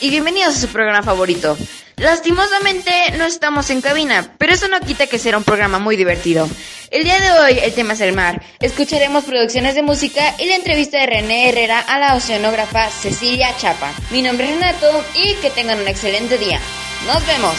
Y bienvenidos a su programa favorito. Lastimosamente no estamos en cabina, pero eso no quita que será un programa muy divertido. El día de hoy el tema es el mar. Escucharemos producciones de música y la entrevista de René Herrera a la oceanógrafa Cecilia Chapa. Mi nombre es Renato y que tengan un excelente día. Nos vemos.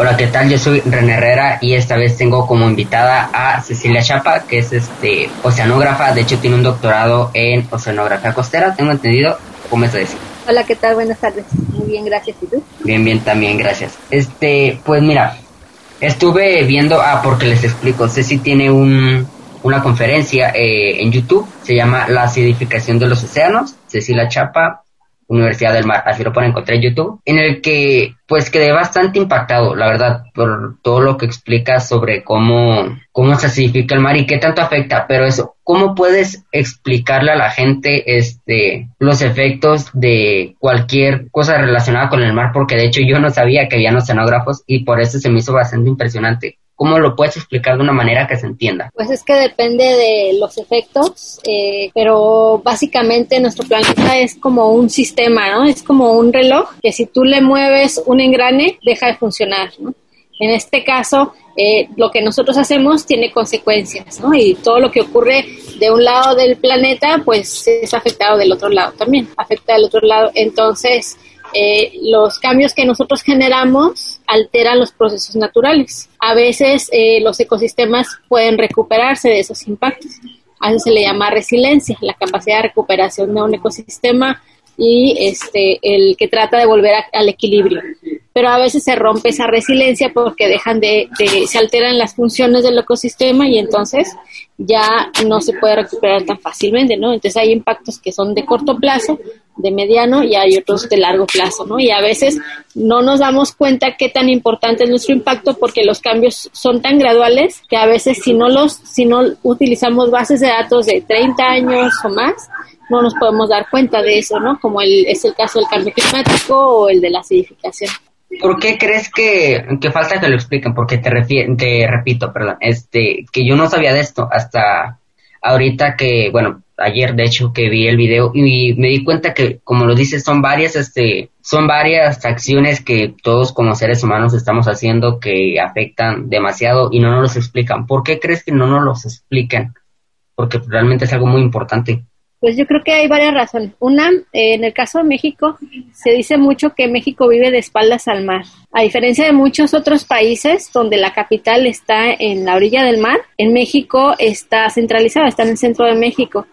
Hola, ¿qué tal? Yo soy René Herrera y esta vez tengo como invitada a Cecilia Chapa, que es este oceanógrafa, de hecho tiene un doctorado en oceanografía costera, tengo entendido, ¿cómo es decir? Hola, ¿qué tal? Buenas tardes. Muy bien, gracias. ¿Y tú? Bien, bien, también, gracias. Este, pues mira, estuve viendo, ah, porque les explico, Ceci tiene un, una conferencia eh, en YouTube, se llama La acidificación de los océanos, Cecilia Chapa, Universidad del Mar, así lo pueden encontrar en YouTube, en el que pues quedé bastante impactado, la verdad, por todo lo que explica sobre cómo, cómo se acidifica el mar y qué tanto afecta, pero eso, ¿cómo puedes explicarle a la gente este los efectos de cualquier cosa relacionada con el mar? Porque de hecho yo no sabía que habían oceanógrafos y por eso se me hizo bastante impresionante. ¿Cómo lo puedes explicar de una manera que se entienda? Pues es que depende de los efectos, eh, pero básicamente nuestro planeta es como un sistema, ¿no? Es como un reloj que si tú le mueves un engrane, deja de funcionar, ¿no? En este caso, eh, lo que nosotros hacemos tiene consecuencias, ¿no? Y todo lo que ocurre de un lado del planeta, pues es afectado del otro lado también, afecta del otro lado. Entonces, eh, los cambios que nosotros generamos alteran los procesos naturales. A veces eh, los ecosistemas pueden recuperarse de esos impactos. A eso se le llama resiliencia, la capacidad de recuperación de un ecosistema y este el que trata de volver a- al equilibrio. Pero a veces se rompe esa resiliencia porque dejan de, de- se alteran las funciones del ecosistema y entonces ya no se puede recuperar tan fácilmente, ¿no? Entonces hay impactos que son de corto plazo, de mediano y hay otros de largo plazo, ¿no? Y a veces no nos damos cuenta qué tan importante es nuestro impacto porque los cambios son tan graduales que a veces si no los si no utilizamos bases de datos de 30 años o más, no nos podemos dar cuenta de eso, ¿no? Como el, es el caso del cambio climático o el de la acidificación. ¿Por qué crees que, que falta que lo expliquen? Porque te, te repito, perdón, este, que yo no sabía de esto hasta ahorita que, bueno, ayer de hecho que vi el video y me di cuenta que, como lo dices, son varias, este, son varias acciones que todos como seres humanos estamos haciendo que afectan demasiado y no nos los explican. ¿Por qué crees que no nos los explican? Porque realmente es algo muy importante. Pues yo creo que hay varias razones. Una, eh, en el caso de México, se dice mucho que México vive de espaldas al mar. A diferencia de muchos otros países donde la capital está en la orilla del mar, en México está centralizada, está en el centro de México.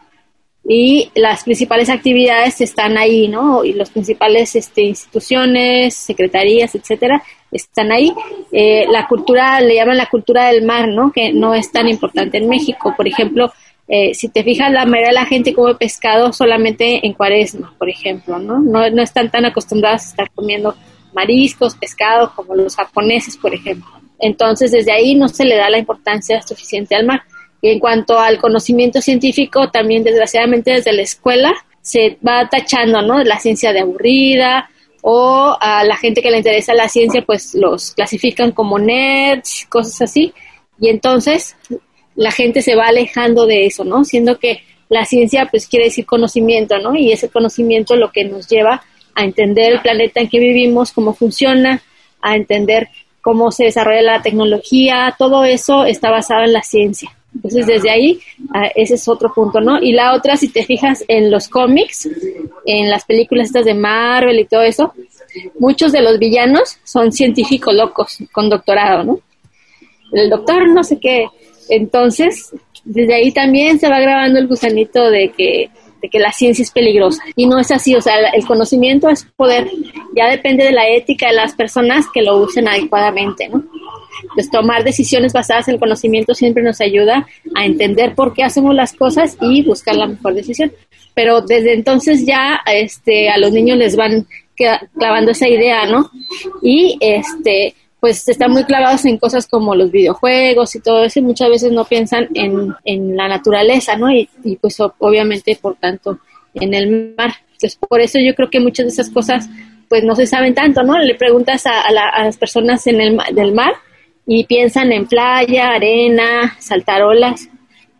Y las principales actividades están ahí, ¿no? Y las principales este, instituciones, secretarías, etcétera, están ahí. Eh, la cultura, le llaman la cultura del mar, ¿no? Que no es tan importante en México. Por ejemplo, eh, si te fijas, la mayoría de la gente come pescado solamente en cuaresma, por ejemplo, ¿no? No, no están tan acostumbrados a estar comiendo mariscos, pescado, como los japoneses, por ejemplo. Entonces, desde ahí no se le da la importancia suficiente al mar. Y en cuanto al conocimiento científico, también desgraciadamente desde la escuela se va tachando, ¿no? La ciencia de aburrida o a la gente que le interesa la ciencia, pues los clasifican como nerds, cosas así. Y entonces la gente se va alejando de eso, ¿no? Siendo que la ciencia pues quiere decir conocimiento, ¿no? Y ese conocimiento lo que nos lleva a entender el planeta en que vivimos, cómo funciona, a entender cómo se desarrolla la tecnología, todo eso está basado en la ciencia. Entonces, desde ahí, ah, ese es otro punto, ¿no? Y la otra, si te fijas en los cómics, en las películas estas de Marvel y todo eso, muchos de los villanos son científicos locos con doctorado, ¿no? El doctor no sé qué. Entonces, desde ahí también se va grabando el gusanito de que, de que la ciencia es peligrosa. Y no es así, o sea, el conocimiento es poder. Ya depende de la ética de las personas que lo usen adecuadamente, ¿no? Pues tomar decisiones basadas en el conocimiento siempre nos ayuda a entender por qué hacemos las cosas y buscar la mejor decisión. Pero desde entonces ya este, a los niños les van clavando esa idea, ¿no? Y este, pues están muy clavados en cosas como los videojuegos y todo eso y muchas veces no piensan en, en la naturaleza, ¿no? Y, y, pues obviamente, por tanto, en el mar. Entonces, por eso yo creo que muchas de esas cosas pues no se saben tanto, ¿no? Le preguntas a, a, las personas en el del mar y piensan en playa, arena, saltar olas,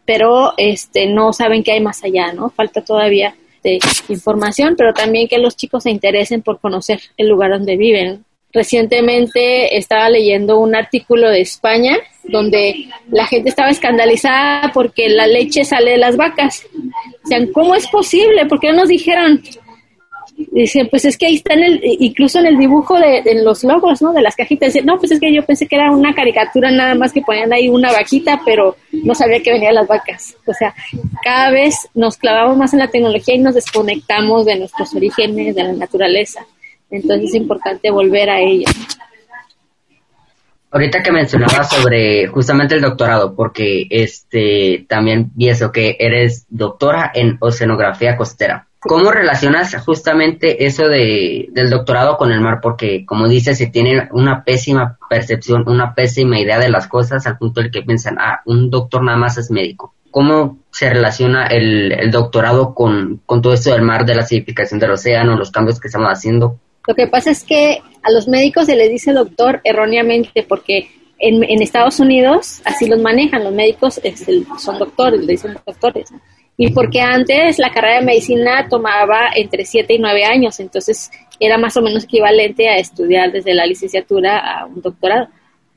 pero este no saben qué hay más allá, ¿no? Falta todavía de información, pero también que los chicos se interesen por conocer el lugar donde viven. Recientemente estaba leyendo un artículo de España donde la gente estaba escandalizada porque la leche sale de las vacas. O sea, ¿cómo es posible? ¿Por qué no nos dijeron? Dice, pues es que ahí está en el, incluso en el dibujo de, los logos, ¿no? De las cajitas. Dice, no, pues es que yo pensé que era una caricatura nada más que ponían ahí una vaquita, pero no sabía que venían las vacas. O sea, cada vez nos clavamos más en la tecnología y nos desconectamos de nuestros orígenes, de la naturaleza. Entonces es importante volver a ello. Ahorita que mencionabas sobre justamente el doctorado, porque este también vi eso que eres doctora en oceanografía costera. ¿Cómo relacionas justamente eso de, del doctorado con el mar? Porque, como dices, se tiene una pésima percepción, una pésima idea de las cosas al punto del que piensan, ah, un doctor nada más es médico. ¿Cómo se relaciona el, el doctorado con, con todo esto del mar, de la acidificación del océano, los cambios que estamos haciendo? Lo que pasa es que a los médicos se les dice doctor erróneamente porque en, en Estados Unidos así los manejan, los médicos son doctores, le dicen doctores y porque antes la carrera de medicina tomaba entre 7 y 9 años, entonces era más o menos equivalente a estudiar desde la licenciatura a un doctorado,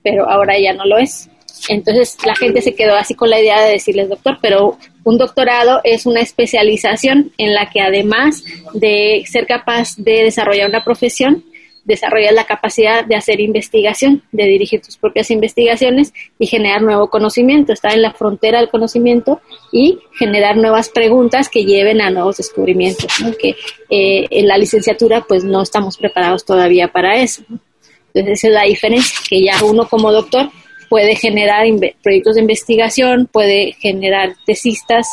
pero ahora ya no lo es. Entonces la gente se quedó así con la idea de decirles doctor, pero un doctorado es una especialización en la que además de ser capaz de desarrollar una profesión, desarrollas la capacidad de hacer investigación, de dirigir tus propias investigaciones y generar nuevo conocimiento, estar en la frontera del conocimiento y generar nuevas preguntas que lleven a nuevos descubrimientos, que eh, en la licenciatura pues no estamos preparados todavía para eso. Entonces esa es la diferencia, que ya uno como doctor puede generar proyectos de investigación, puede generar tesistas,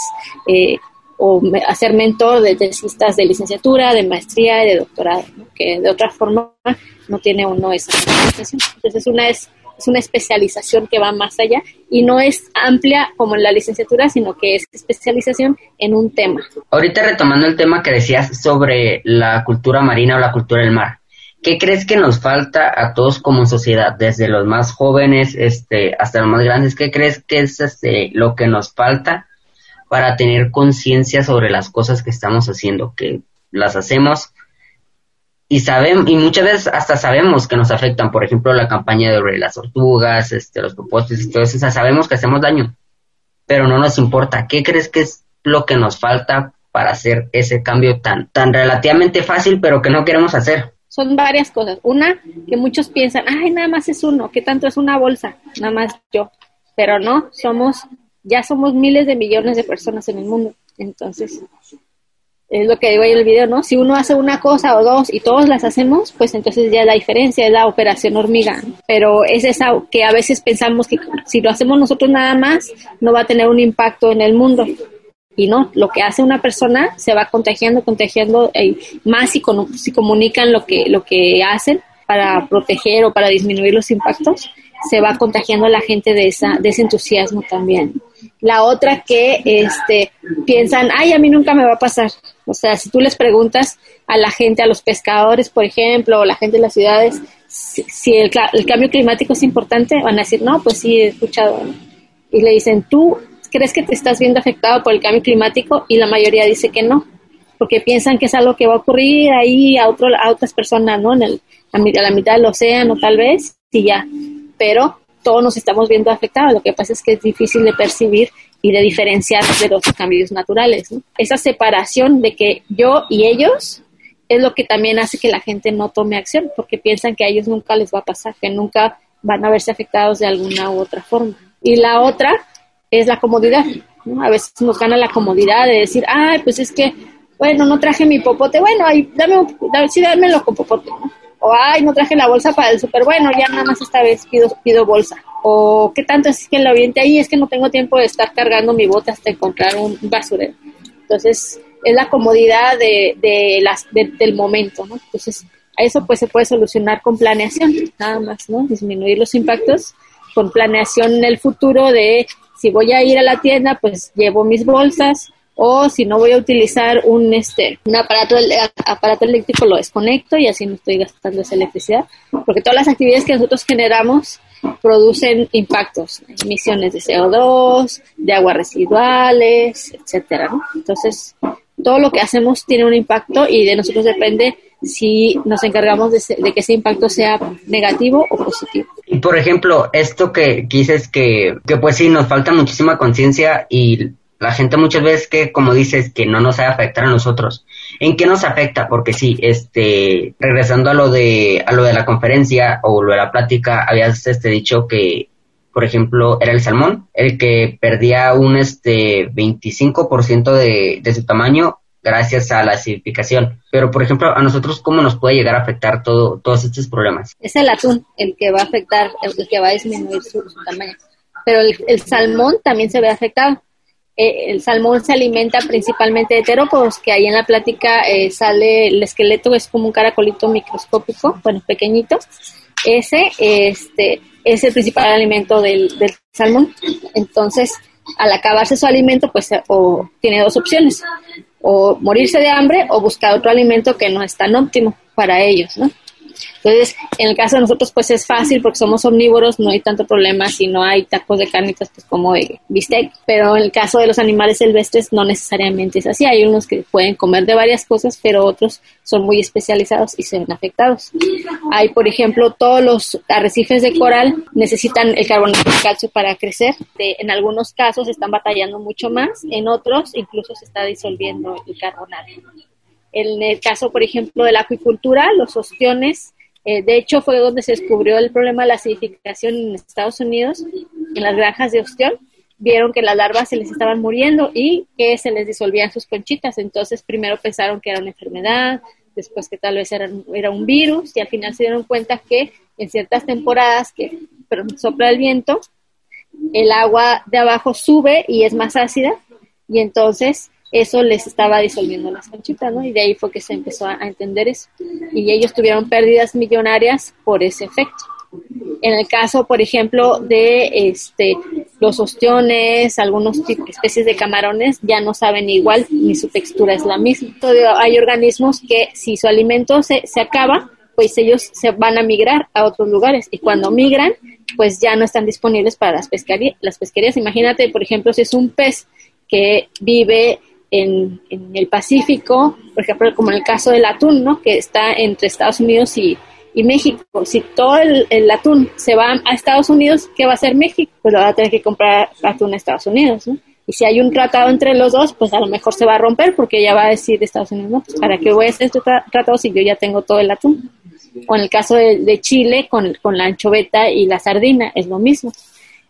eh, o hacer mentor de tesistas de licenciatura, de maestría y de doctorado, que de otra forma no tiene uno esa especialización. Entonces una es, es una especialización que va más allá y no es amplia como en la licenciatura, sino que es especialización en un tema. Ahorita retomando el tema que decías sobre la cultura marina o la cultura del mar. ¿Qué crees que nos falta a todos como sociedad, desde los más jóvenes este, hasta los más grandes? ¿Qué crees que es este, lo que nos falta para tener conciencia sobre las cosas que estamos haciendo, que las hacemos y sabemos y muchas veces hasta sabemos que nos afectan, por ejemplo, la campaña de las tortugas, este, los propósitos y todo eso, sabemos que hacemos daño, pero no nos importa. ¿Qué crees que es lo que nos falta para hacer ese cambio tan tan relativamente fácil, pero que no queremos hacer? Son varias cosas. Una, que muchos piensan, ay, nada más es uno, ¿qué tanto es una bolsa? Nada más yo. Pero no, somos ya somos miles de millones de personas en el mundo. Entonces, es lo que digo ahí en el video, ¿no? Si uno hace una cosa o dos y todos las hacemos, pues entonces ya la diferencia es la operación hormiga. Pero es esa que a veces pensamos que si lo hacemos nosotros nada más, no va a tener un impacto en el mundo. Y no, lo que hace una persona se va contagiando, contagiando, eh, más si, si comunican lo que, lo que hacen para proteger o para disminuir los impactos, se va contagiando a la gente de, esa, de ese entusiasmo también. La otra que este, piensan, ay, a mí nunca me va a pasar. O sea, si tú les preguntas a la gente, a los pescadores, por ejemplo, o la gente de las ciudades, si, el, cambio climático es importante, van a decir, no, pues sí, he escuchado. Y le dicen, ¿tú crees que te estás viendo afectado por el cambio climático? Y la mayoría dice que no. porque piensan que es algo que va a ocurrir ahí a, otro, a otras personas, ¿no? En el, a, la mitad del océano tal vez, y ya. Pero todos nos estamos viendo afectados. Lo que pasa es que es difícil de percibir y de diferenciar de los cambios naturales. Esa separación de que yo y ellos es lo que también hace que la gente no tome acción, porque piensan que a ellos nunca les va a pasar, que nunca van a verse afectados de alguna u otra forma. Y la otra es la comodidad. A veces nos gana la comodidad de decir, ay, pues es que, bueno, no traje mi popote, bueno, ay, dame, dame, sí, dámelo con popote, O, ay, no traje la bolsa para el súper, bueno, ya nada más esta vez pido, pido bolsa. O, ¿qué tanto es que lo aviente ahí? Es que no tengo tiempo de estar cargando mi bote hasta encontrar un basurero. Entonces, es la comodidad de, de las, del momento, ¿no? Entonces, a eso pues se puede solucionar con planeación, nada más, ¿no? Disminuir los impactos con planeación en el futuro de si voy a ir a la tienda, pues llevo mis bolsas, o si no voy a utilizar un este un aparato aparato eléctrico lo desconecto y así no estoy gastando esa electricidad porque todas las actividades que nosotros generamos producen impactos emisiones de CO2 de aguas residuales etcétera entonces todo lo que hacemos tiene un impacto y de nosotros depende si nos encargamos de, que ese impacto sea negativo o positivo. Y por ejemplo, esto que, dices que, que pues sí, nos falta muchísima conciencia y la gente muchas veces que, como dices, que no nos a afectar a nosotros. ¿En qué nos afecta? Porque sí, este, regresando a lo de, a lo de la conferencia o lo de la plática, habías este, dicho que, por ejemplo, era el salmón, el que perdía un este 25% de, de su tamaño gracias a la acidificación. Pero, por ejemplo, a nosotros, ¿cómo nos puede llegar a afectar todo, todos estos problemas? Es el atún el que va a afectar, el que va a disminuir su, tamaño. Pero el, salmón también se ve afectado. Eh, el salmón se alimenta principalmente de terópodos, que ahí en la plática eh, sale el esqueleto, es como un caracolito microscópico, bueno, pequeñito. Ese este, es el principal alimento del, del salmón. Entonces, al acabarse su alimento, pues o tiene dos opciones o morirse de hambre o buscar otro alimento que no es tan óptimo para ellos, ¿no? Entonces, en el caso de nosotros, pues es fácil porque somos omnívoros, no hay tanto problema si no hay tacos de carnitas, pues como de bistec. Pero en el caso de los animales silvestres, no necesariamente es así. Hay unos que pueden comer de varias cosas, pero otros son muy especializados y se ven afectados. Hay, por ejemplo, todos los arrecifes de coral necesitan el carbonato de calcio para crecer. en algunos casos están batallando mucho más, en otros incluso se está disolviendo el carbonato. En el caso, por ejemplo, de la acuicultura, los ostiones, eh, de hecho fue donde se descubrió el problema de la acidificación en Estados Unidos, en las granjas de ostión, vieron que las larvas se les estaban muriendo y que se les disolvían sus conchitas. Entonces, primero pensaron que era una enfermedad, después que tal vez era, era un virus y al final se dieron cuenta que en ciertas temporadas que sopla el viento, el agua de abajo sube y es más ácida y entonces eso les estaba disolviendo las conchitas, ¿no? Y de ahí fue que se empezó a, entender eso. Y ellos tuvieron pérdidas millonarias por ese efecto. En el caso, por ejemplo, de este los ostiones, algunos especies de camarones ya no saben igual ni su textura es la misma. Hay organismos que si su alimento se, se acaba, pues ellos se van a migrar a otros lugares y cuando migran, pues ya no están disponibles para las. Las pesquerías, imagínate, por ejemplo, si es un pez que vive en, el Pacífico, por ejemplo, como en el caso del atún, ¿no? que está entre Estados Unidos y, México. Si todo el, atún se va a Estados Unidos, ¿qué va a hacer México? Pues lo va a tener que comprar atún a Estados Unidos. ¿no? Y si hay un tratado entre los dos, pues a lo mejor se va a romper porque ya va a decir Estados Unidos, no, pues ¿para qué voy a hacer este tratado si yo ya tengo todo el atún? O en el caso de, Chile, con, con la anchoveta y la sardina, es lo mismo.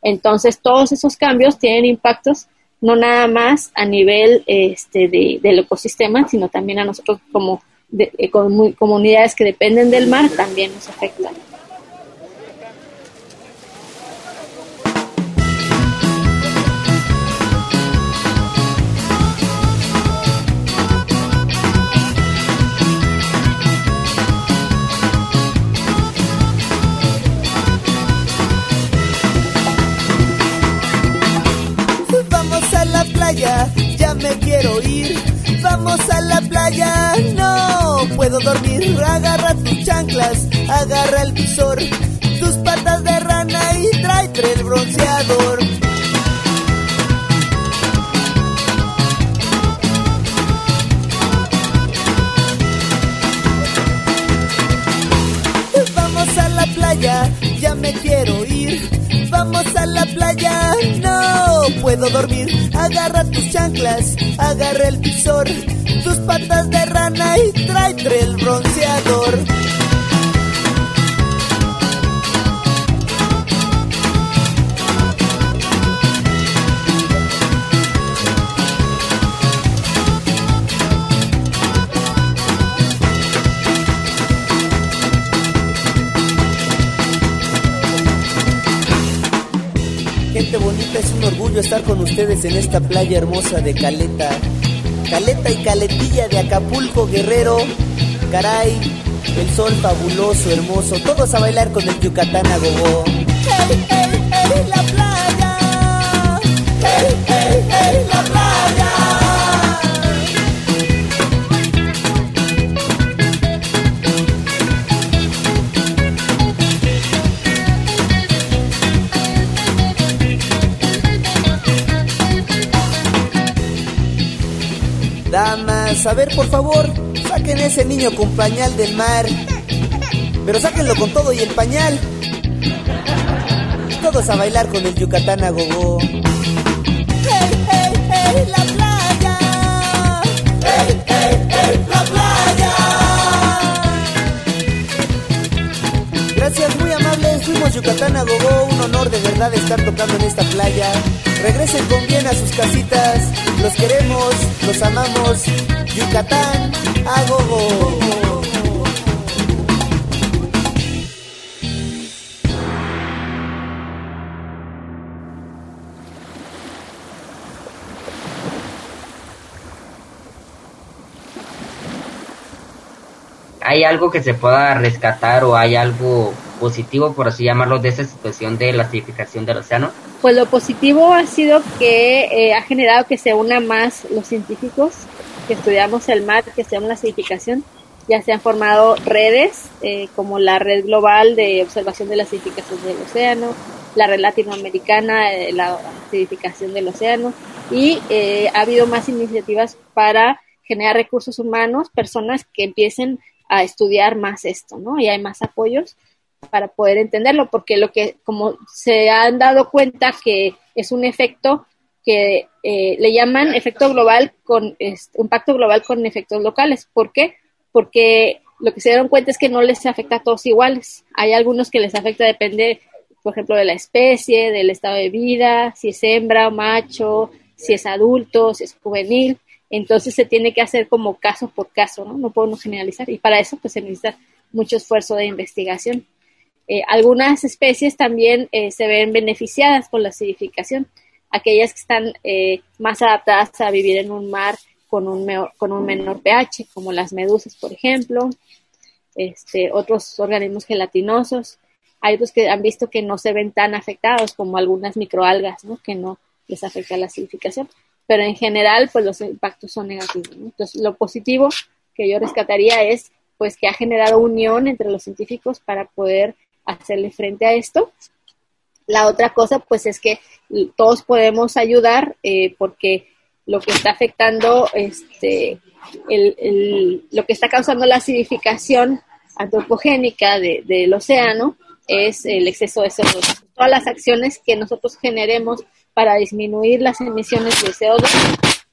Entonces, todos esos cambios tienen impactos no nada más a nivel este, de, del ecosistema, sino también a nosotros como de, eh, comunidades que dependen del mar, también nos afectan. vamos a la playa, no puedo dormir, agarra tus chanclas, agarra el visor, tus patas de rana y tráete el bronceador. Vamos a la playa, ya me quiero Vamos a la playa, no puedo dormir. Agarra tus chanclas, agarra el visor, tus patas de rana y tráete el bronceador. Estar con ustedes en esta playa hermosa de Caleta. Caleta y Caletilla de Acapulco, Guerrero. Caray, el sol fabuloso, hermoso. Todos a bailar con el Yucatán a gogo. ¡Hey, hey, hey, la playa! Damas, a ver por favor, saquen ese niño con pañal del mar. Pero sáquenlo con todo y el pañal. Todos a bailar con el Yucatán a gogo. ¡Hey, hey, hey, la playa! ¡Hey, hey, hey, la playa! Gracias, muy amables. Fuimos Yucatán a gogo. Un honor de verdad estar tocando en esta playa. Regresen con bien a sus casitas. Los queremos, los amamos. Yucatán a gogo. ¿Hay algo que se pueda rescatar o hay algo positivo, por así llamarlo, de esa situación de la acidificación del océano? Pues lo positivo ha sido que eh, ha generado que se unan más los científicos que estudiamos el mar, que estudiamos la acidificación. Ya se han formado redes eh, como la Red Global de Observación de la Acidificación del Océano, la Red Latinoamericana de la Acidificación del Océano y eh, ha habido más iniciativas para generar recursos humanos, personas que empiecen a estudiar más esto, ¿no? Y hay más apoyos para poder entenderlo, porque lo que, como se han dado cuenta que es un efecto que eh, le llaman efecto global con este, impacto global con efectos locales. ¿Por qué? Porque lo que se dieron cuenta es que no les afecta a todos iguales. Hay algunos que les afecta, depende, por ejemplo, de la especie, del estado de vida, si es hembra o macho, si es adulto, si es juvenil. Entonces se tiene que hacer como caso por caso, ¿no? No podemos generalizar. Y para eso, pues se necesita mucho esfuerzo de investigación. Eh, algunas especies también eh, se ven beneficiadas por la acidificación, aquellas que están eh, más adaptadas a vivir en un mar con un, con un menor pH, como las medusas, por ejemplo, este, otros organismos gelatinosos. Hay otros que han visto que no se ven tan afectados como algunas microalgas, que no les afecta la acidificación. Pero en general, pues los impactos son negativos. Entonces, lo positivo que yo rescataría es pues que ha generado unión entre los científicos para poder hacerle frente a esto. La otra cosa, pues, es que todos podemos ayudar eh, porque lo que está afectando, este, el, lo que está causando la acidificación antropogénica de, del océano es el exceso de CO2. Todas las acciones que nosotros generemos para disminuir las emisiones de CO2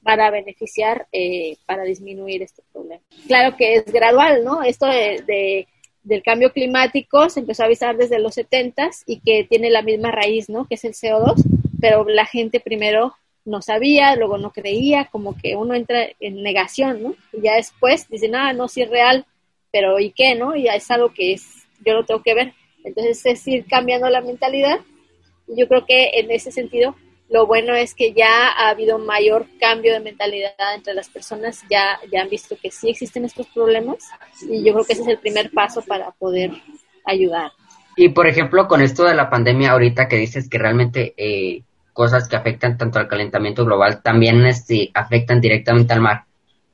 para beneficiar, eh, para disminuir este problema. Claro que es gradual, ¿no? Esto de del cambio climático se empezó a avisar desde los 70 y que tiene la misma raíz, ¿no? Que es el CO2, pero la gente primero no sabía, luego no creía, como que uno entra en negación, ¿no? Y ya después dicen, ah, no, sí es real, pero ¿y qué, no? Ya es algo que es, yo lo tengo que ver. Entonces es ir cambiando la mentalidad. Yo creo que en ese sentido lo bueno es que ya ha habido mayor cambio de mentalidad entre las personas, ya, ya han visto que sí existen estos problemas y yo creo que ese es el primer paso para poder ayudar. Y por ejemplo, con esto de la pandemia ahorita que dices que realmente eh, cosas que afectan tanto al calentamiento global también este, afectan directamente al mar.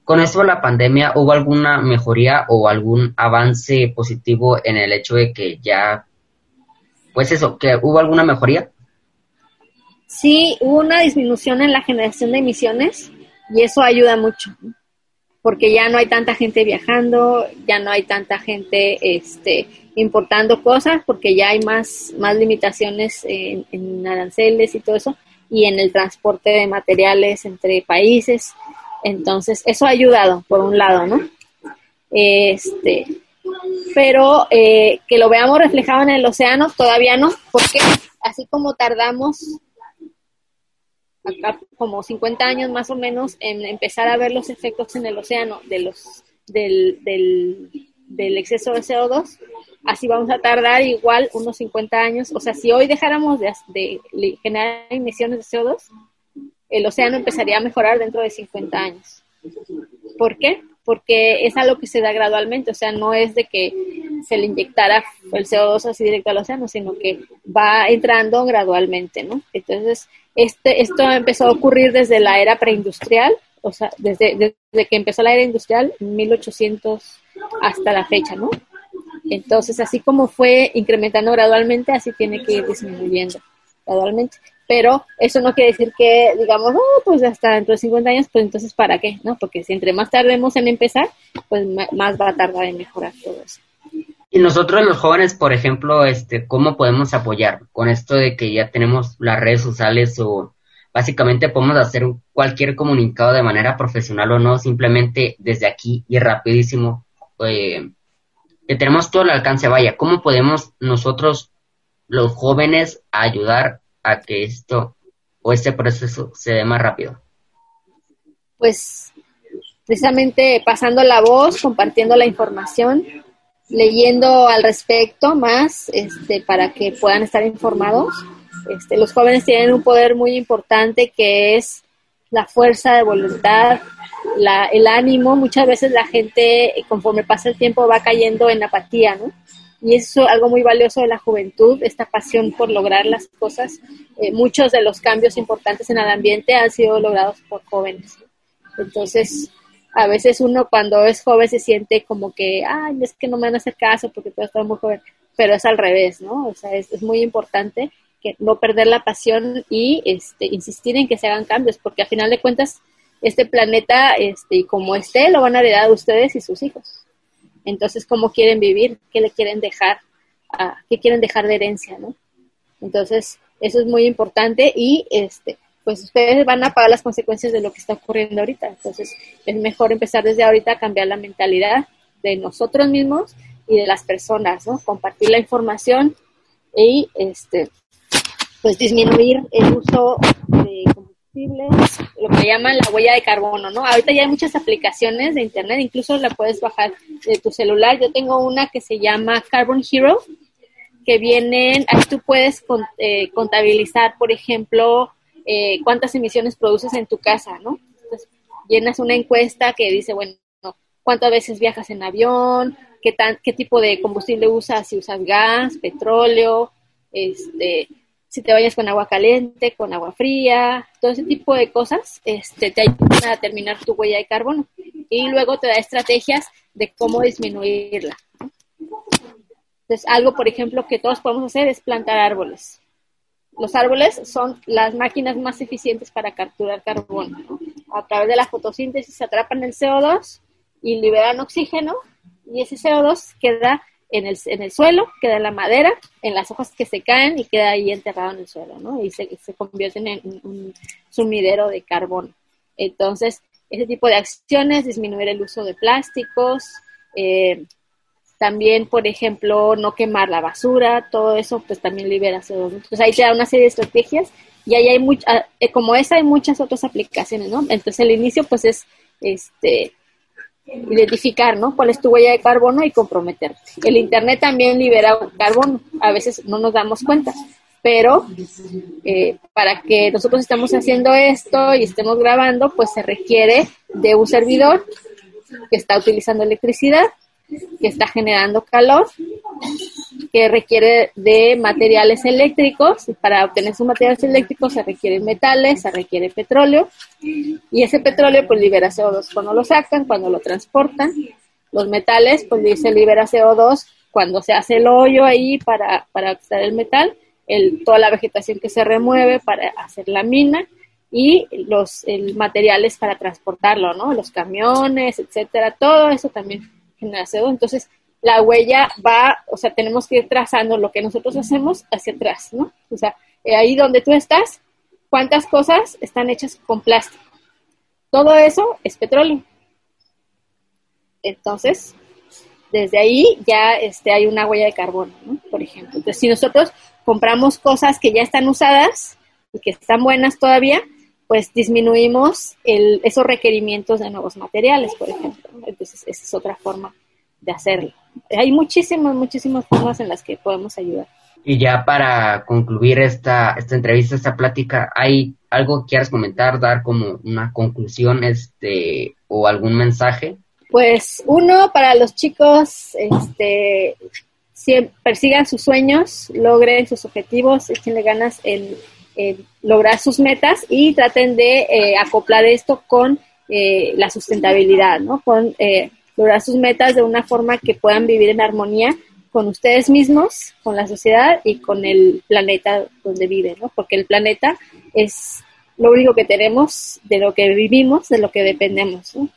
Con esto de la pandemia, ¿hubo alguna mejoría o algún avance positivo en el hecho de que ya, pues eso, que hubo alguna mejoría? Sí hubo una disminución en la generación de emisiones y eso ayuda mucho, porque ya no hay tanta gente viajando, ya no hay tanta gente este, importando cosas porque ya hay más, más limitaciones en, en aranceles y todo eso y en el transporte de materiales entre países. Entonces, eso ha ayudado, por un lado, ¿no? Este, pero eh, que lo veamos reflejado en el océano, todavía no, porque así como tardamos como 50 años más o menos en empezar a ver los efectos en el océano de los del, del, del exceso de CO2, así vamos a tardar igual unos 50 años. O sea, si hoy dejáramos de, de generar emisiones de CO2, el océano empezaría a mejorar dentro de 50 años. ¿Por qué? Porque es algo que se da gradualmente, o sea, no es de que se le inyectara el CO2 así directo al océano, sino que va entrando gradualmente, ¿no? Entonces, este, esto empezó a ocurrir desde la era preindustrial, o sea, desde, desde que empezó la era industrial, 1800 hasta la fecha, ¿no? Entonces, así como fue incrementando gradualmente, así tiene que ir disminuyendo gradualmente. Pero eso no quiere decir que digamos, oh, pues hasta dentro de 50 años, pues entonces, ¿para qué? ¿No? Porque si entre más tardemos en empezar, pues más va a tardar en mejorar todo eso. Y nosotros los jóvenes, por ejemplo, este, ¿cómo podemos apoyar con esto de que ya tenemos las redes sociales o básicamente podemos hacer cualquier comunicado de manera profesional o no, simplemente desde aquí y rapidísimo, eh, que tenemos todo el alcance, vaya, ¿cómo podemos nosotros, los jóvenes, ayudar a que esto o este proceso se dé más rápido? Pues precisamente pasando la voz, compartiendo la información, leyendo al respecto más este, para que puedan estar informados. Este, los jóvenes tienen un poder muy importante que es la fuerza de voluntad, la, el ánimo. Muchas veces la gente, conforme pasa el tiempo, va cayendo en apatía, ¿no? Y eso es algo muy valioso de la juventud, esta pasión por lograr las cosas. Eh, muchos de los cambios importantes en el ambiente han sido logrados por jóvenes. Entonces, a veces uno cuando es joven se siente como que, ay, es que no me van a hacer caso porque todo está muy joven, pero es al revés, ¿no? O sea, es, es muy importante que no perder la pasión y este, insistir en que se hagan cambios, porque al final de cuentas, este planeta, este, como esté, lo van a heredar ustedes y sus hijos. Entonces, ¿cómo quieren vivir? ¿Qué le quieren dejar? ¿Qué quieren dejar de herencia, no? Entonces, eso es muy importante y, este, pues ustedes van a pagar las consecuencias de lo que está ocurriendo ahorita. Entonces, es mejor empezar desde ahorita a cambiar la mentalidad de nosotros mismos y de las personas, ¿no? Compartir la información y, este, pues disminuir el uso de lo que llaman la huella de carbono, ¿no? Ahorita ya hay muchas aplicaciones de internet, incluso la puedes bajar de tu celular. Yo tengo una que se llama Carbon Hero, que vienen, ahí tú puedes eh, contabilizar, por ejemplo, eh, cuántas emisiones produces en tu casa, ¿no? Entonces, llenas una encuesta que dice, bueno, cuántas veces viajas en avión, qué, tan, qué tipo de combustible usas, si usas gas, petróleo, este, si te vayas con agua caliente, con agua fría, todo ese tipo de cosas, este, te ayudan a determinar tu huella de carbono y luego te da estrategias de cómo disminuirla. Entonces, algo, por ejemplo, que todos podemos hacer es plantar árboles. Los árboles son las máquinas más eficientes para capturar carbono. A través de la fotosíntesis atrapan el CO2 y liberan oxígeno y ese CO2 queda en el, en el suelo, queda en la madera, en las hojas que se caen y queda ahí enterrado en el suelo, ¿no? Y se, se convierten en un sumidero de carbono. Entonces, ese tipo de acciones, disminuir el uso de plásticos, eh, también, por ejemplo, no quemar la basura, todo eso pues también libera CO2. Entonces ahí te da una serie de estrategias y ahí hay muchas, eh, como esa hay muchas otras aplicaciones, ¿no? Entonces el inicio pues es este identificar, ¿no? Cuál es tu huella de carbono y comprometerte. El Internet también libera carbono, a veces no nos damos cuenta, pero eh, para que nosotros estemos haciendo esto y estemos grabando, pues se requiere de un servidor que está utilizando electricidad, que está generando calor, que requiere de materiales eléctricos. Para obtener esos materiales eléctricos se requieren metales, se requiere petróleo y ese petróleo pues libera CO2 cuando lo sacan, cuando lo transportan. Los metales pues se libera CO2 cuando se hace el hoyo ahí para, para extraer el metal, el, toda la vegetación que se remueve para hacer la mina y los materiales para transportarlo, ¿no? Los camiones, etcétera, todo eso también genera CO2. Entonces, la huella va, o sea, tenemos que ir trazando lo que nosotros hacemos hacia atrás, ¿no? O sea, eh, ahí donde tú estás, ¿cuántas cosas están hechas con plástico? Todo eso es petróleo. Entonces, desde ahí ya este, hay una huella de carbono, ¿no? Por ejemplo. Entonces, si nosotros compramos cosas que ya están usadas y que están buenas todavía, pues disminuimos el, esos requerimientos de nuevos materiales, por ejemplo. Entonces, esa es otra forma de hacerlo. Hay muchísimas, muchísimas formas en las que podemos ayudar. Y ya para concluir esta, esta entrevista, esta plática, ¿hay algo que quieras comentar, dar como una conclusión este, o algún mensaje? Pues uno, para los chicos, este, si persigan sus sueños, logren sus objetivos, échenle ganas en, lograr sus metas y traten de eh, acoplar esto con eh, la sustentabilidad, ¿no? Con eh, lograr sus metas de una forma que puedan vivir en armonía con ustedes mismos, con la sociedad y con el planeta donde viven, ¿no? Porque el planeta es lo único que tenemos, de lo que vivimos, de lo que dependemos, ¿no?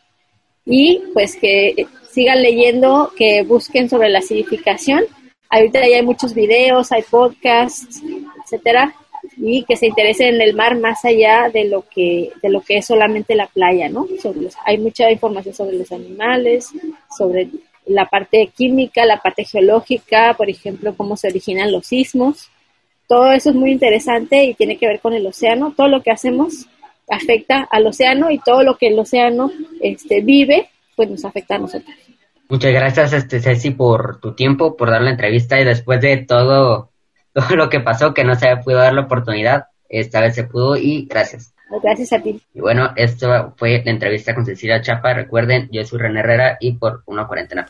Y pues que sigan leyendo, que busquen sobre la acidificación. Ahorita ya hay muchos videos, hay podcasts, etcétera, y que se interesen en el mar más allá de lo que de lo que es solamente la playa, ¿no? Sobre hay mucha información sobre los animales, sobre la parte química, la parte geológica, por ejemplo, cómo se originan los sismos. Todo eso es muy interesante y tiene que ver con el océano. Todo lo que hacemos afecta al océano y todo lo que el océano este, vive, pues nos afecta a nosotros. Muchas gracias, este Ceci, por tu tiempo, por dar la entrevista y después de todo todo lo que pasó, que no se pudo dar la oportunidad, esta vez se pudo y gracias. Gracias a ti. Y bueno, esto fue la entrevista con Cecilia Chapa. Recuerden, yo soy René Herrera y por una cuarentena.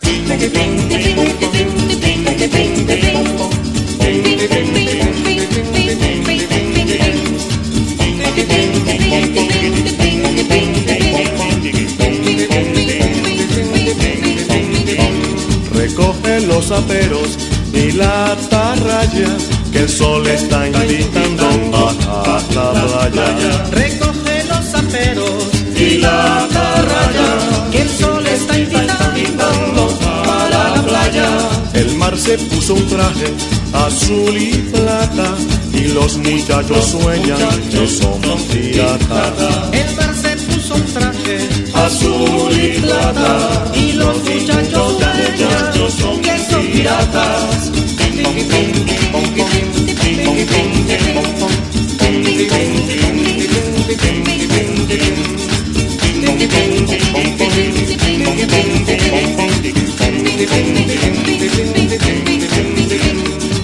Recoge los aperos y la atarraya que el sol está invitando a la playa. Recoge los aperos y la atarraya que el sol está invitando a la playa. El mar se puso un traje azul y plata y los muchachos sueñan que son piratas. El mar se puso un traje azul y plata y los muchachos sueñan que son piratas.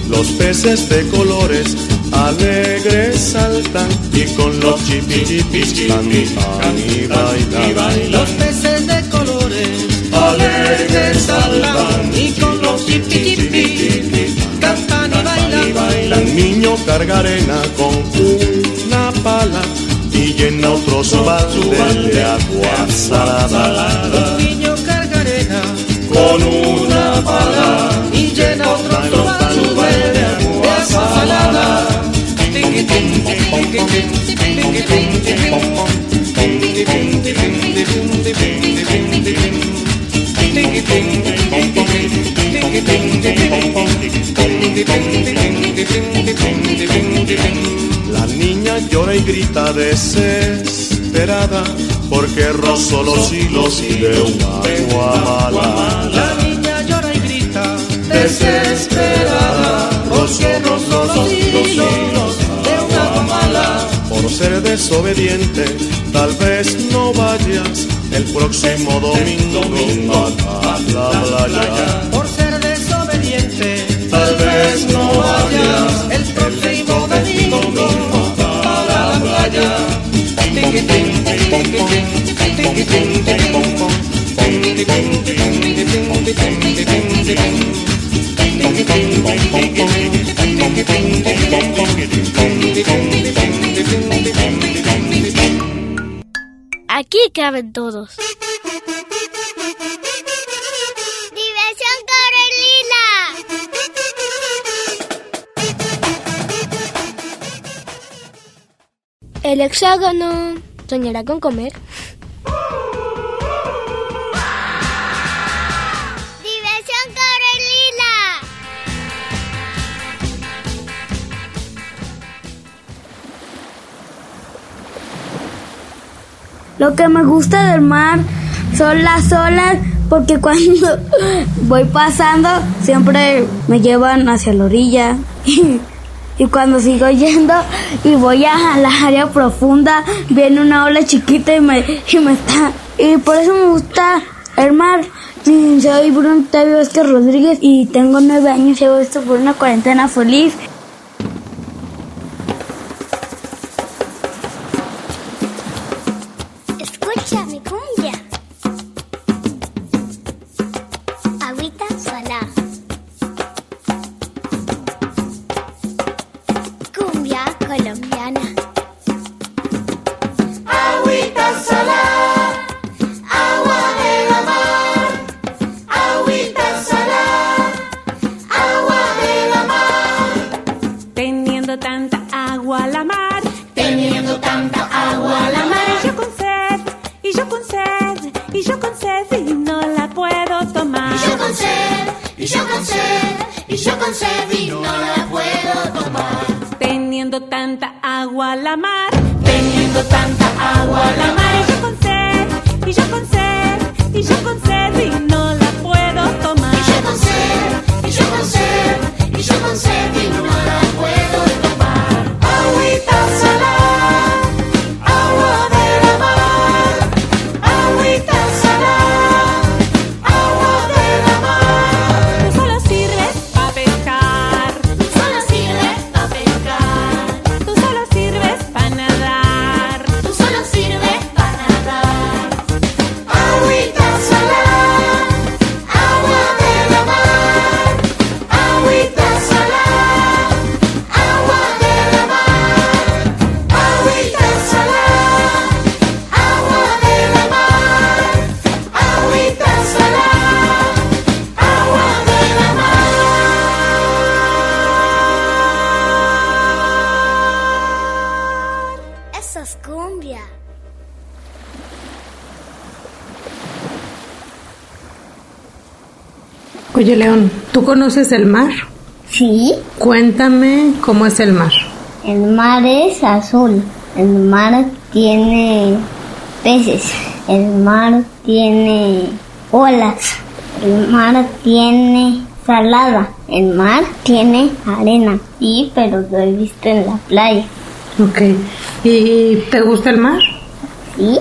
Los peces de colores alegres saltan y con los chipichipis cantan y bailan. Los peces de colores alegres saltan y cantan y bailan. Niño carga arena con una pala y llena otros baldes de agua salada. Y grita desesperada porque rozó los hilos de un agua mala. La niña llora y grita desesperada porque rozó los hilos de un agua mala. Por ser desobediente, tal vez no vayas el próximo domingo a la playa. Por ser desobediente, tal vez no vayas el próximo domingo. Aquí caben todos. Diversión Carolina. El hexágono ¿Soñará con comer? ¡Diversión Corelila! Lo que me gusta del mar son las olas porque cuando voy pasando siempre me llevan hacia la orilla. y, cuando sigo yendo y voy a la área profunda viene una ola chiquita y me, y me está y por eso me gusta el mar. Soy Bruno Tavio Vázquez Rodríguez y tengo nueve años y hago esto por una cuarentena feliz Oye, León, ¿tú conoces el mar? Sí. Cuéntame cómo es el mar. El mar es azul. El mar tiene peces. El mar tiene olas. El mar tiene salada. El mar tiene arena. Sí, pero lo he visto en la playa. Ok. ¿Y te gusta el mar? Sí.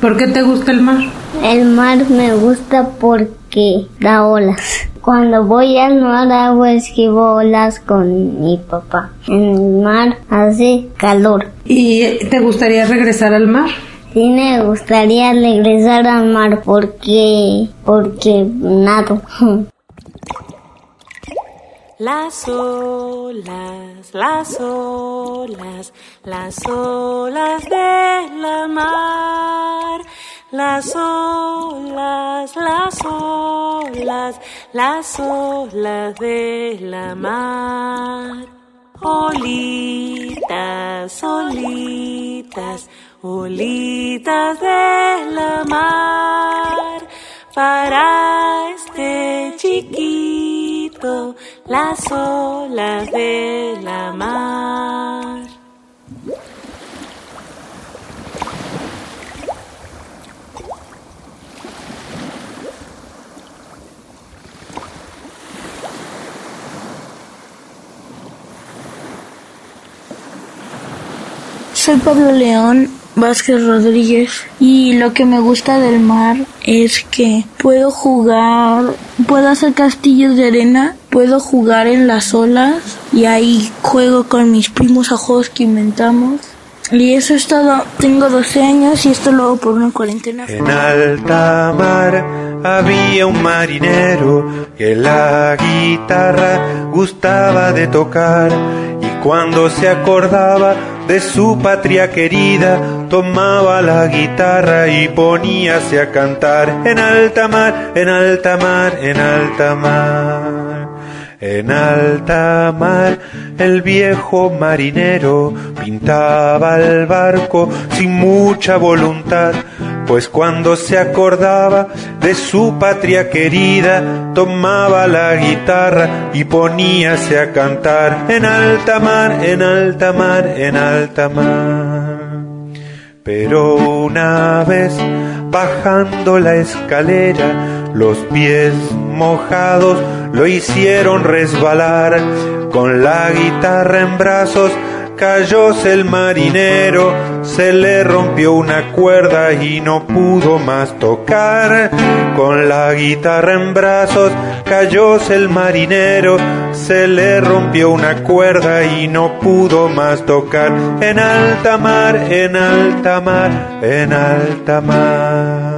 ¿Por qué te gusta el mar? El mar me gusta porque da olas. Cuando voy al mar hago esquivo olas con mi papá. En el mar hace calor. ¿Y te gustaría regresar al mar? Sí, me gustaría regresar al mar porque porque nado. Las olas, las olas, las olas de la mar las olas, las olas, las olas de la mar. Olitas, olitas, olitas de la mar. Para este chiquito, las olas de la mar. Soy Pablo León Vázquez Rodríguez y lo que me gusta del mar es que puedo jugar, puedo hacer castillos de arena, puedo jugar en las olas y ahí juego con mis primos a juegos que inventamos. Y eso es todo. Tengo 12 años y esto lo hago por una cuarentena. En alta mar había un marinero que la guitarra gustaba de tocar y cuando se acordaba de su patria querida, tomaba la guitarra y poníase a cantar en alta mar, en alta mar, en alta mar. En alta mar el viejo marinero pintaba el barco sin mucha voluntad, pues cuando se acordaba de su patria querida, tomaba la guitarra y poníase a cantar en alta mar, en alta mar, en alta mar. Pero una vez bajando la escalera, los pies mojados lo hicieron resbalar, con la guitarra en brazos Cayóse el marinero, se le rompió una cuerda y no pudo más tocar. Con la guitarra en brazos, cayóse el marinero, se le rompió una cuerda y no pudo más tocar. En alta mar, en alta mar, en alta mar.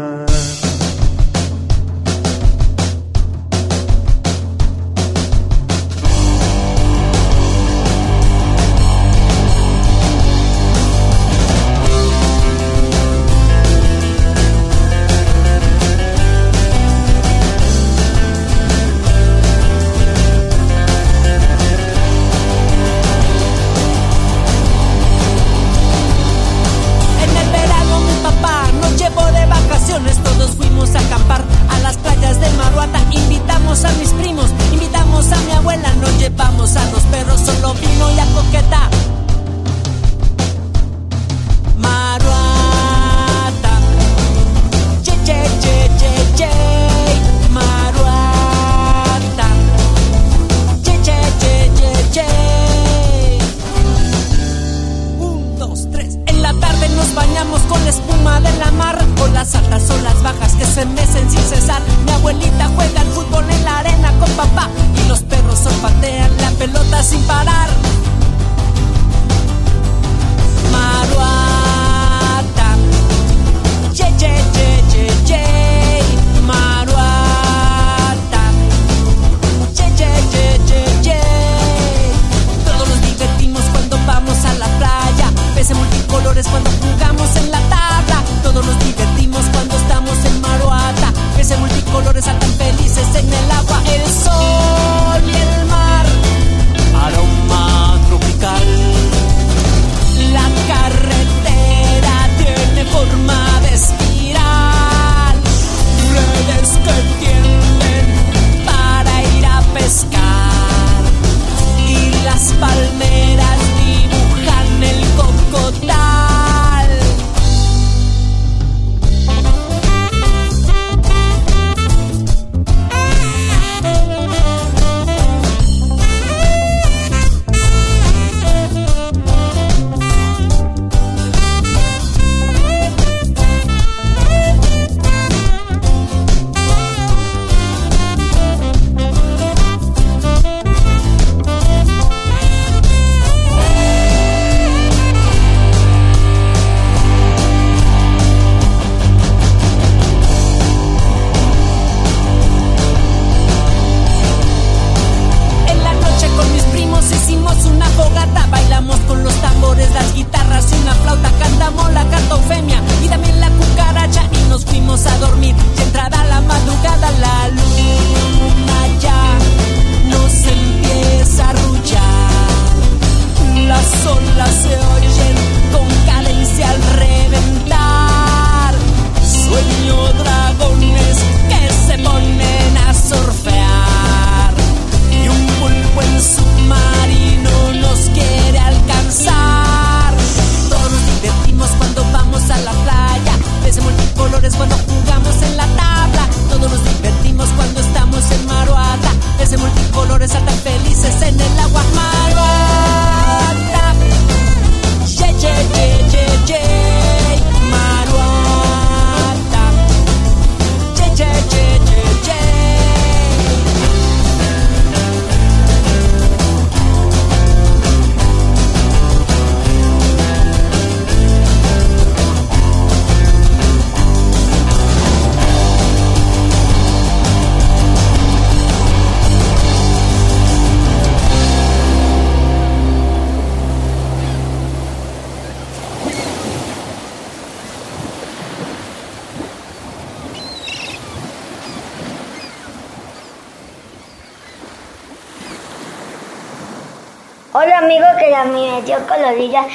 colorida.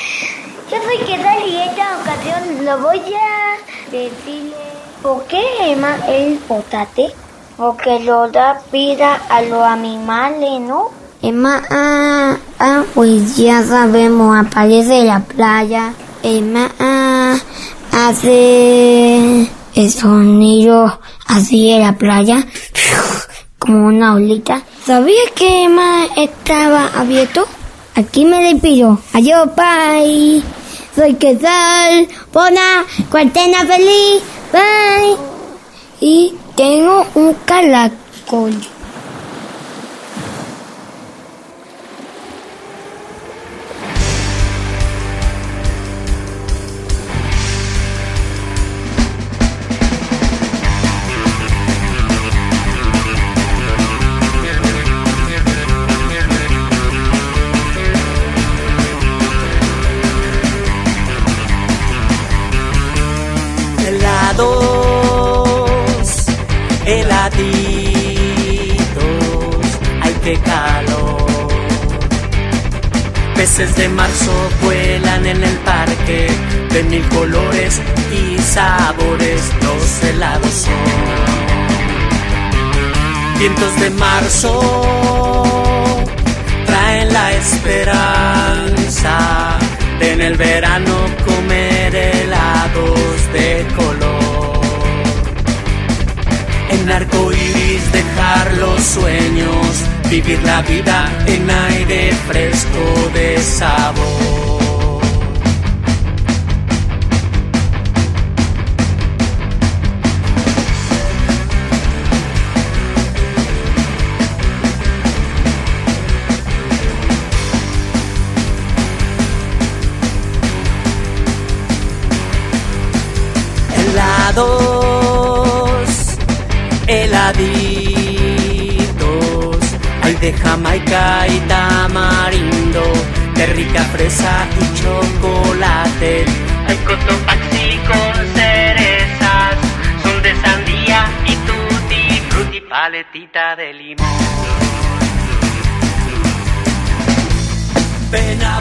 Yo soy que tal y esta ocasión lo voy a decirle por qué Emma el potate. Porque lo da vida a los animales, ¿no? Emma, ah, ah pues ya sabemos, aparece en la playa. Emma ah, hace el sonido así en la playa, como una olita. ¿Sabías que Emma estaba abierto? Aquí me despido. Adiós, bye. Soy Quesal, Pona, cuartena feliz, bye. Y tengo un caracol. Helados, heladitos, ay qué calor. Peces de marzo vuelan en el parque, de mil colores y sabores, los helados son. Vientos de marzo traen la esperanza de en el verano comer helados de color. En arco iris dejar los sueños, vivir la vida en aire fresco de sabor. De Jamaica y tamarindo, de rica fresa y chocolate, hay cotopaxi con cerezas, son de sandía y tutti frutti, paletita de limón. Ven a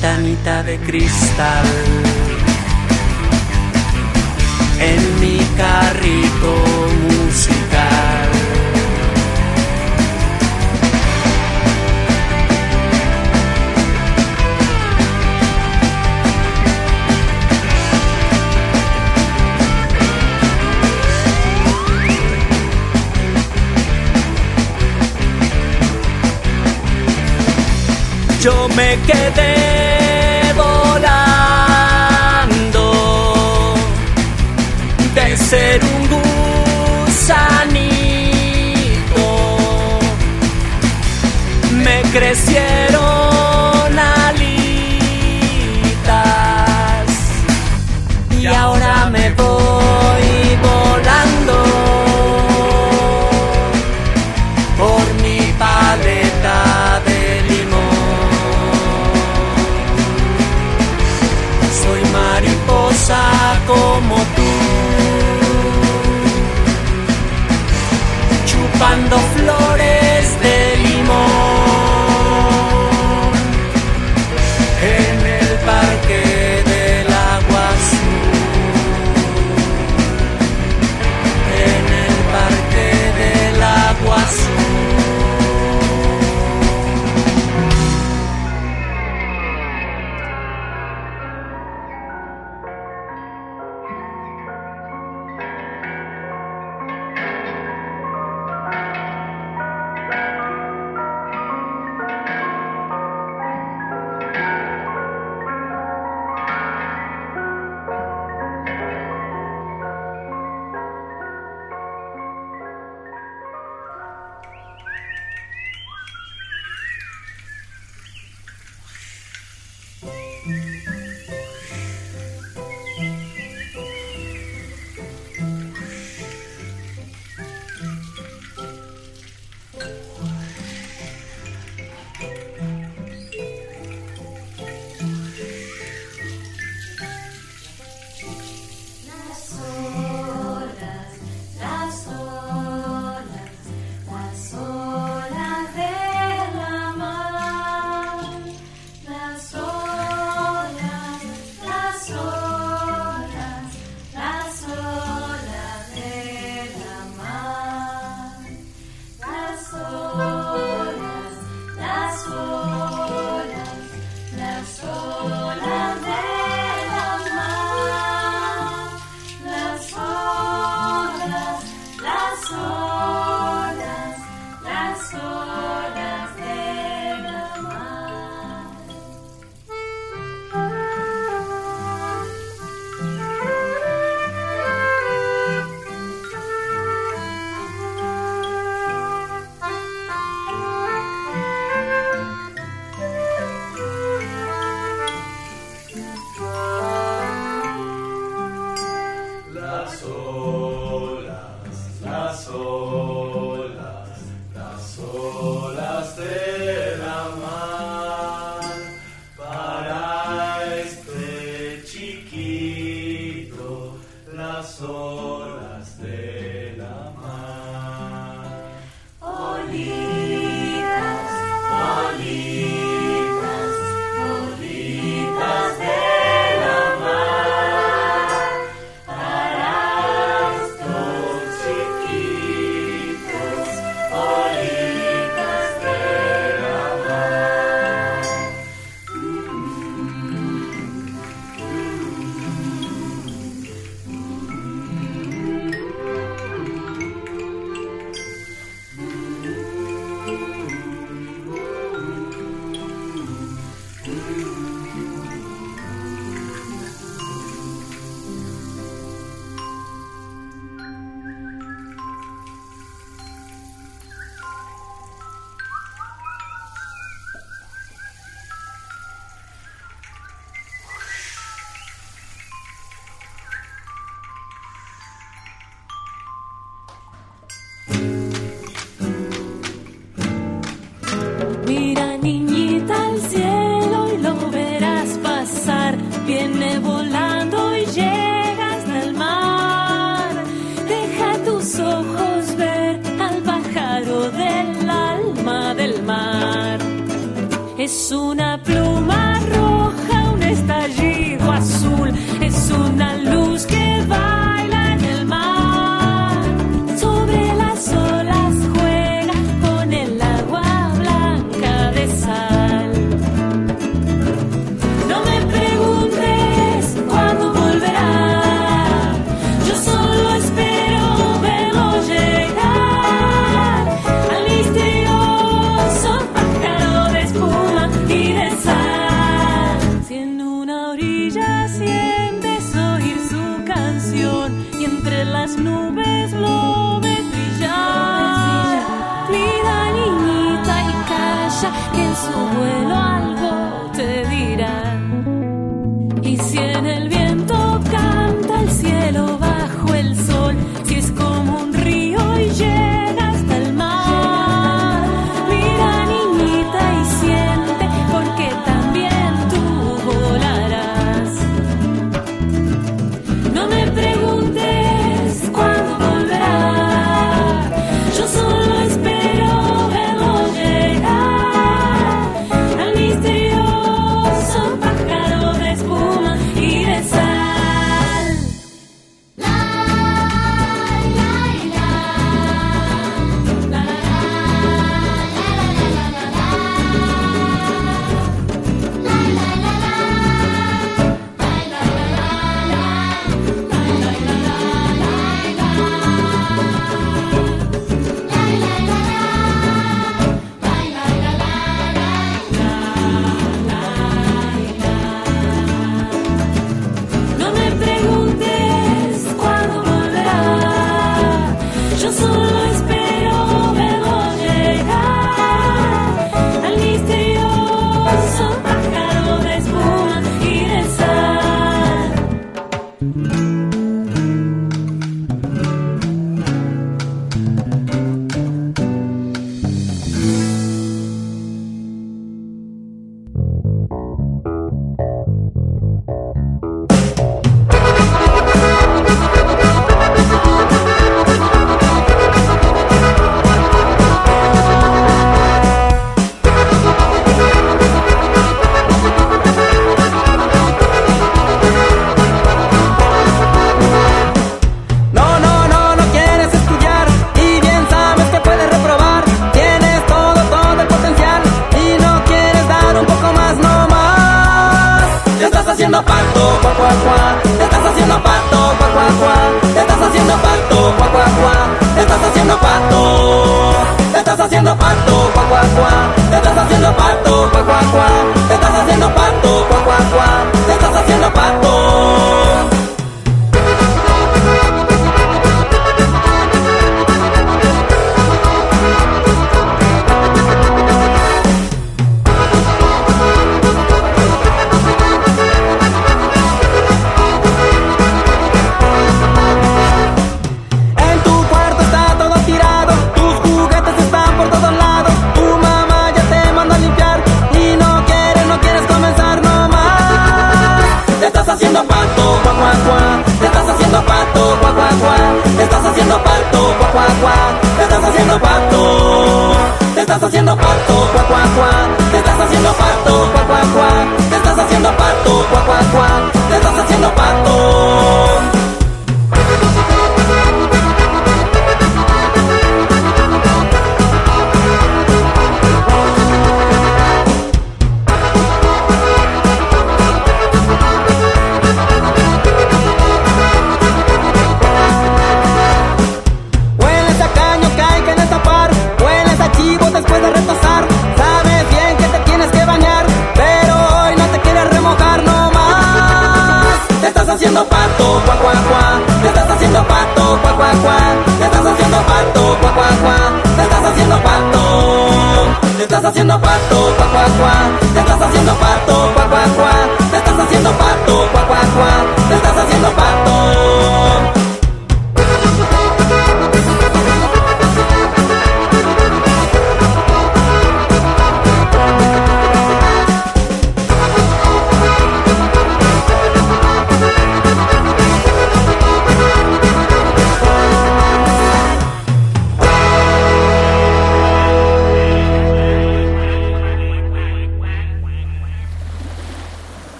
Ventanita de cristal en mi carrito musical. yo me quedé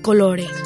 colores.